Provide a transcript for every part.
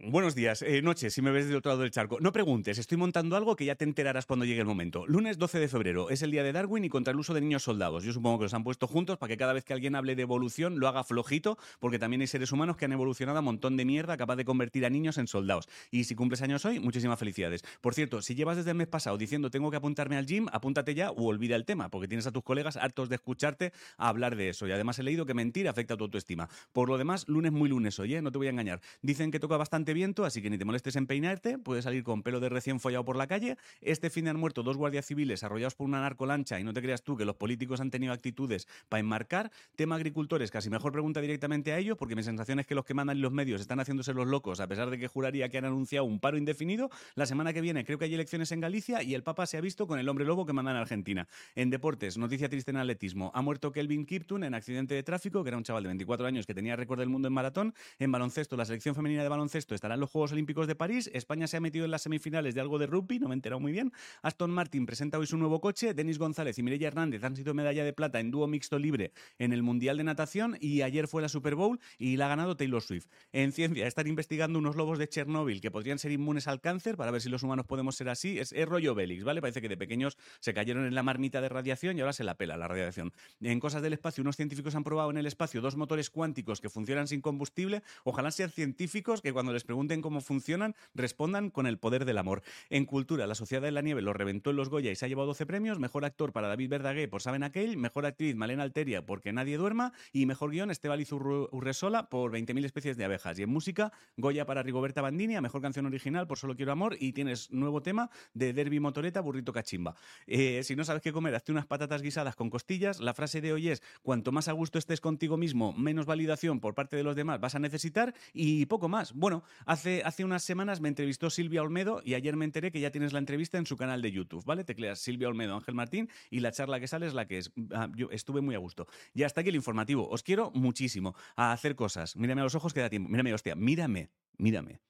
Buenos días, eh, noche, si me ves del otro lado del charco. No preguntes, estoy montando algo que ya te enterarás cuando llegue el momento. Lunes 12 de febrero, es el día de Darwin y contra el uso de niños soldados. Yo supongo que los han puesto juntos para que cada vez que alguien hable de evolución lo haga flojito, porque también hay seres humanos que han evolucionado a montón de mierda capaz de convertir a niños en soldados. Y si cumples años hoy, muchísimas felicidades. Por cierto, si llevas desde el mes pasado diciendo tengo que apuntarme al gym, apúntate ya o olvida el tema, porque tienes a tus colegas hartos de escucharte a hablar de eso. Y además he leído que mentir afecta a tu autoestima. Por lo demás, lunes muy lunes hoy, ¿eh? no te voy a engañar. Dicen que toca bastante viento, así que ni te molestes en peinarte, puedes salir con pelo de recién follado por la calle. Este fin de han muerto dos guardias civiles arrollados por una narcolancha y no te creas tú que los políticos han tenido actitudes para enmarcar. Tema agricultores, casi mejor pregunta directamente a ellos, porque mi sensación es que los que mandan los medios están haciéndose los locos, a pesar de que juraría que han anunciado un paro indefinido. La semana que viene creo que hay elecciones en Galicia y el Papa se ha visto con el hombre lobo que manda en Argentina. En deportes, noticia triste en atletismo. Ha muerto Kelvin Kiptun en accidente de tráfico, que era un chaval de 24 años que tenía récord del mundo en maratón. En baloncesto, la selección femenina de baloncesto estará en los Juegos Olímpicos de París España se ha metido en las semifinales de algo de rugby, no me he enterado muy bien. Aston Martin presenta hoy su nuevo coche. Denis González y Mireia Hernández han sido medalla de plata en dúo mixto libre en el Mundial de Natación y ayer fue la Super Bowl y la ha ganado Taylor Swift. En ciencia están investigando unos lobos de Chernóbil que podrían ser inmunes al cáncer para ver si los humanos podemos ser así. Es, rollo Bélix, ¿vale? Parece que de pequeños se cayeron en la marmita de radiación y ahora se la pela la radiación. En cosas del espacio, unos científicos han probado en el espacio dos motores cuánticos que funcionan sin combustible. Ojalá sean científicos que cuando les pregunten cómo funcionan respondan con el poder del amor. En cultura, La Sociedad de la Nieve lo reventó en los Goya y se ha llevado 12 premios. Mejor actor para David Verdaguer por Saben Aquel, mejor actriz Malena Alteria porque Nadie Duerma y mejor guion Esteban Urresola por 20.000 especies de abejas. Y en música, Goya para Rigoberta Bandini, a mejor canción original por Solo Quiero Amor y tienes nuevo tema de Derby Motoreta, Burrito Cachimba. Eh, si no sabes qué comer, hazte unas patatas guisadas con costillas. La frase de hoy es, cuanto más a gusto estés contigo mismo, menos validación por parte de los demás vas a necesitar y poco más. Bueno, hace, hace unas semanas me entrevistó Silvia Olmedo y ayer me enteré que ya tienes la entrevista en su canal de YouTube, ¿vale? Tecleas Silvia Olmedo, Ángel Martín y la charla que sale es la que es. Ah, yo estuve muy a gusto. Y hasta aquí el informativo. Os quiero muchísimo a hacer cosas. Mírame a los ojos que da tiempo. Mírame, hostia, mírame, mírame.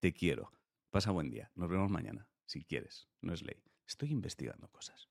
Te quiero. Pasa buen día. Nos vemos mañana, si quieres. No es ley. Estoy investigando cosas.